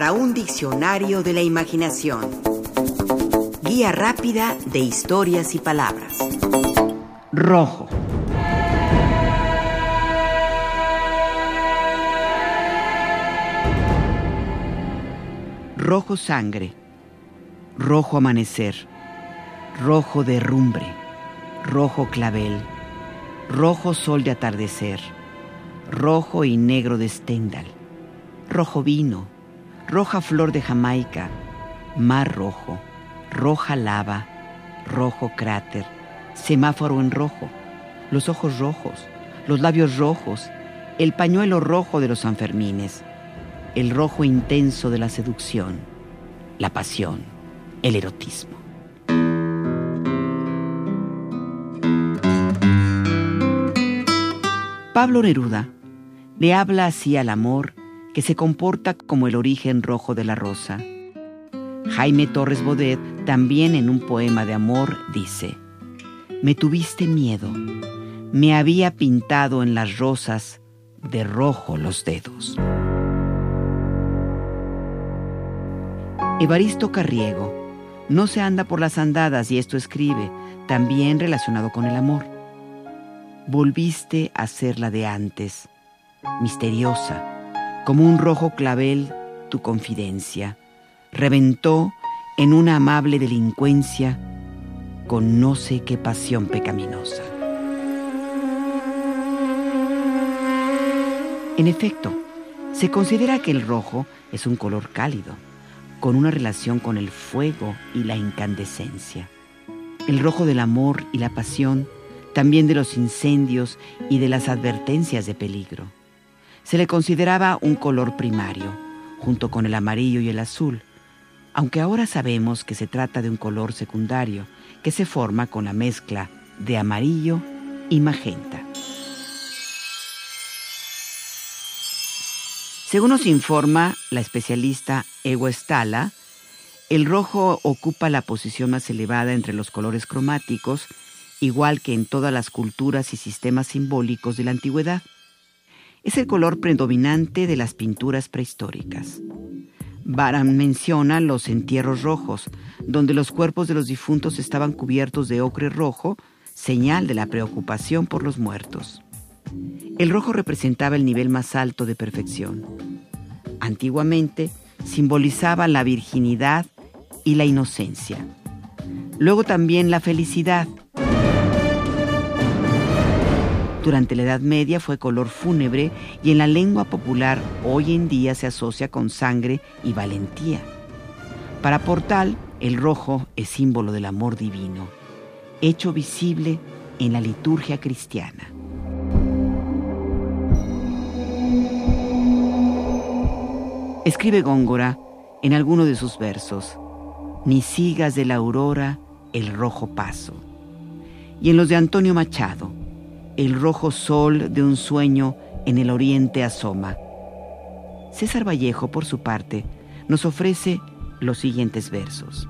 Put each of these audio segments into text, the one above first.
para un diccionario de la imaginación. Guía rápida de historias y palabras. Rojo. Rojo sangre. Rojo amanecer. Rojo derrumbre. Rojo clavel. Rojo sol de atardecer. Rojo y negro de Stendhal. Rojo vino. Roja flor de Jamaica. Mar rojo. Roja lava. Rojo cráter. Semáforo en rojo. Los ojos rojos. Los labios rojos. El pañuelo rojo de los Sanfermines. El rojo intenso de la seducción. La pasión. El erotismo. Pablo Neruda le habla así al amor que se comporta como el origen rojo de la rosa. Jaime Torres Bodet también en un poema de amor dice, Me tuviste miedo, me había pintado en las rosas de rojo los dedos. Evaristo Carriego no se anda por las andadas y esto escribe, también relacionado con el amor. Volviste a ser la de antes, misteriosa, como un rojo clavel tu confidencia. Reventó en una amable delincuencia con no sé qué pasión pecaminosa. En efecto, se considera que el rojo es un color cálido, con una relación con el fuego y la incandescencia. El rojo del amor y la pasión también de los incendios y de las advertencias de peligro. Se le consideraba un color primario, junto con el amarillo y el azul, aunque ahora sabemos que se trata de un color secundario que se forma con la mezcla de amarillo y magenta. Según nos informa la especialista Ewa Stala, el rojo ocupa la posición más elevada entre los colores cromáticos igual que en todas las culturas y sistemas simbólicos de la antigüedad. Es el color predominante de las pinturas prehistóricas. Baran menciona los entierros rojos, donde los cuerpos de los difuntos estaban cubiertos de ocre rojo, señal de la preocupación por los muertos. El rojo representaba el nivel más alto de perfección. Antiguamente simbolizaba la virginidad y la inocencia. Luego también la felicidad, durante la Edad Media fue color fúnebre y en la lengua popular hoy en día se asocia con sangre y valentía. Para Portal, el rojo es símbolo del amor divino, hecho visible en la liturgia cristiana. Escribe Góngora en alguno de sus versos, ni sigas de la aurora el rojo paso. Y en los de Antonio Machado, el rojo sol de un sueño en el oriente asoma. César Vallejo, por su parte, nos ofrece los siguientes versos.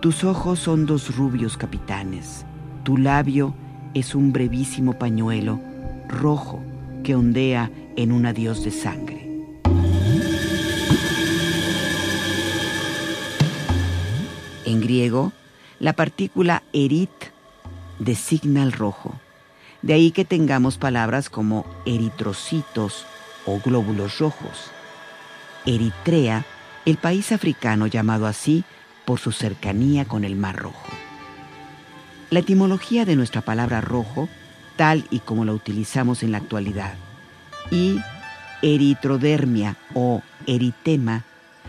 Tus ojos son dos rubios capitanes, tu labio es un brevísimo pañuelo rojo que ondea en un adiós de sangre. En griego, la partícula erit designa el rojo de ahí que tengamos palabras como eritrocitos o glóbulos rojos. Eritrea, el país africano llamado así por su cercanía con el Mar Rojo. La etimología de nuestra palabra rojo, tal y como la utilizamos en la actualidad, y eritrodermia o eritema,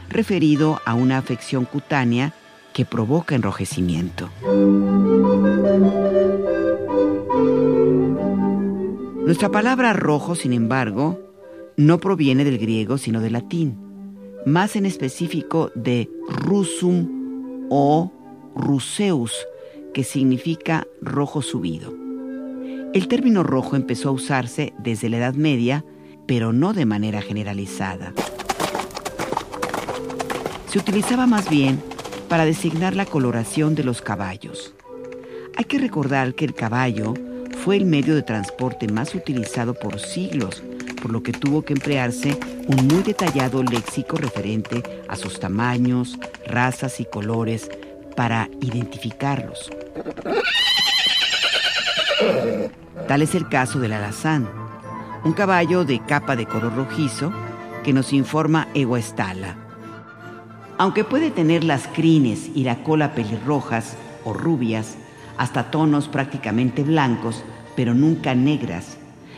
referido a una afección cutánea que provoca enrojecimiento. Nuestra palabra rojo, sin embargo, no proviene del griego, sino del latín, más en específico de rusum o ruseus, que significa rojo subido. El término rojo empezó a usarse desde la Edad Media, pero no de manera generalizada. Se utilizaba más bien para designar la coloración de los caballos. Hay que recordar que el caballo fue el medio de transporte más utilizado por siglos por lo que tuvo que emplearse un muy detallado léxico referente a sus tamaños, razas y colores para identificarlos. Tal es el caso del alazán, un caballo de capa de color rojizo que nos informa Eguestala. Aunque puede tener las crines y la cola pelirrojas o rubias, hasta tonos prácticamente blancos, pero nunca negras,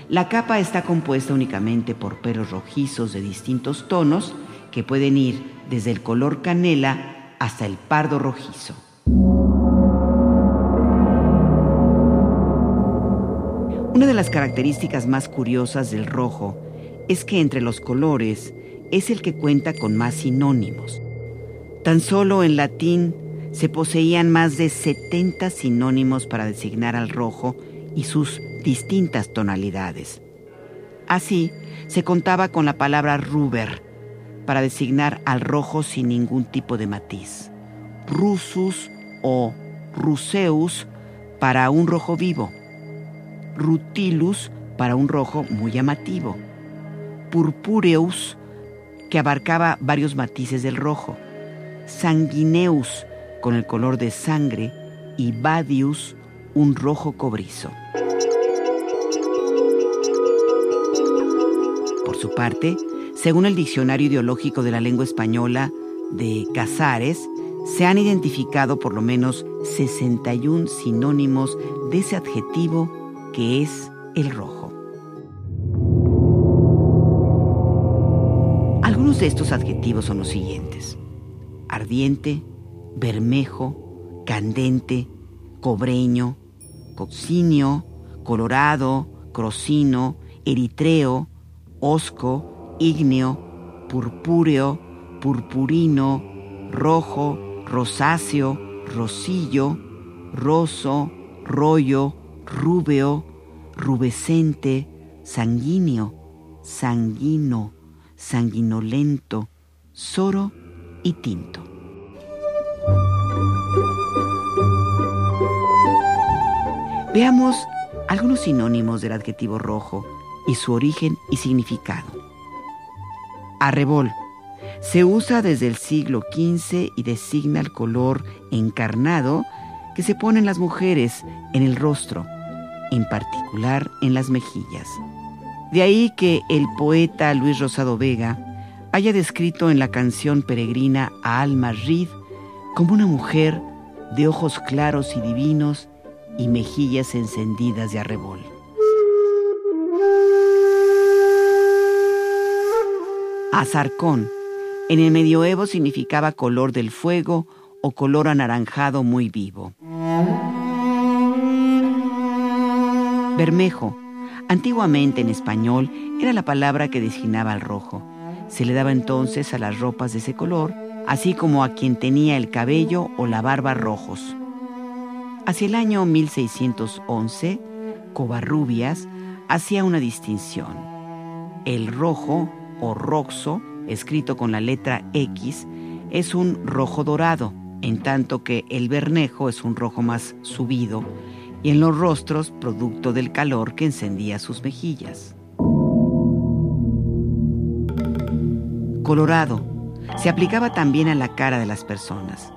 la capa está compuesta únicamente por pelos rojizos de distintos tonos que pueden ir desde el color canela hasta el pardo rojizo. Una de las características más curiosas del rojo es que entre los colores es el que cuenta con más sinónimos. Tan solo en latín se poseían más de 70 sinónimos para designar al rojo y sus distintas tonalidades. Así, se contaba con la palabra ruber para designar al rojo sin ningún tipo de matiz, rusus o ruseus para un rojo vivo, rutilus para un rojo muy llamativo, purpureus que abarcaba varios matices del rojo, sanguineus con el color de sangre. Y badius un rojo cobrizo. Por su parte, según el Diccionario Ideológico de la Lengua Española de Casares, se han identificado por lo menos 61 sinónimos de ese adjetivo que es el rojo. Algunos de estos adjetivos son los siguientes. Ardiente, bermejo, candente, cobreño, coccinio, colorado, crocino, eritreo, osco, ígneo, purpúreo, purpurino, rojo, rosáceo, rosillo, roso, rollo, rúbeo, rubescente, sanguíneo, sanguino, sanguinolento, soro y tinto. Veamos algunos sinónimos del adjetivo rojo y su origen y significado. Arrebol. Se usa desde el siglo XV y designa el color encarnado que se ponen las mujeres en el rostro en particular en las mejillas. De ahí que el poeta Luis Rosado Vega haya descrito en la canción peregrina a Alma Reed como una mujer de ojos claros y divinos y mejillas encendidas de arrebol. Azarcón en el medioevo significaba color del fuego o color anaranjado muy vivo. Bermejo. Antiguamente en español era la palabra que designaba al rojo. Se le daba entonces a las ropas de ese color, así como a quien tenía el cabello o la barba rojos. Hacia el año 1611, Covarrubias hacía una distinción. El rojo o roxo, escrito con la letra X, es un rojo dorado, en tanto que el bernejo es un rojo más subido y en los rostros producto del calor que encendía sus mejillas. Colorado se aplicaba también a la cara de las personas.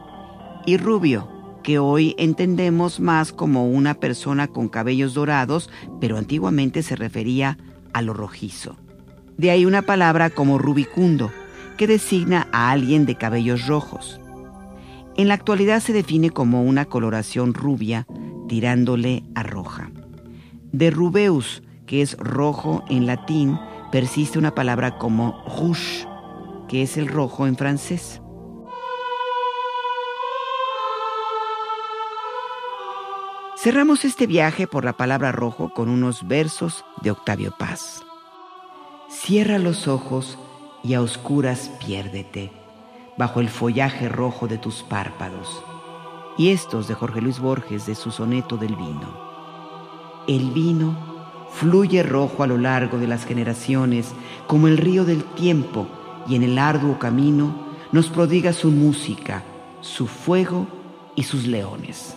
Y rubio, que hoy entendemos más como una persona con cabellos dorados, pero antiguamente se refería a lo rojizo. De ahí una palabra como rubicundo, que designa a alguien de cabellos rojos. En la actualidad se define como una coloración rubia tirándole a roja. De rubeus, que es rojo en latín, persiste una palabra como rouge, que es el rojo en francés. Cerramos este viaje por la palabra rojo con unos versos de Octavio Paz. Cierra los ojos y a oscuras piérdete bajo el follaje rojo de tus párpados y estos de Jorge Luis Borges de su soneto del vino. El vino fluye rojo a lo largo de las generaciones como el río del tiempo y en el arduo camino nos prodiga su música, su fuego y sus leones.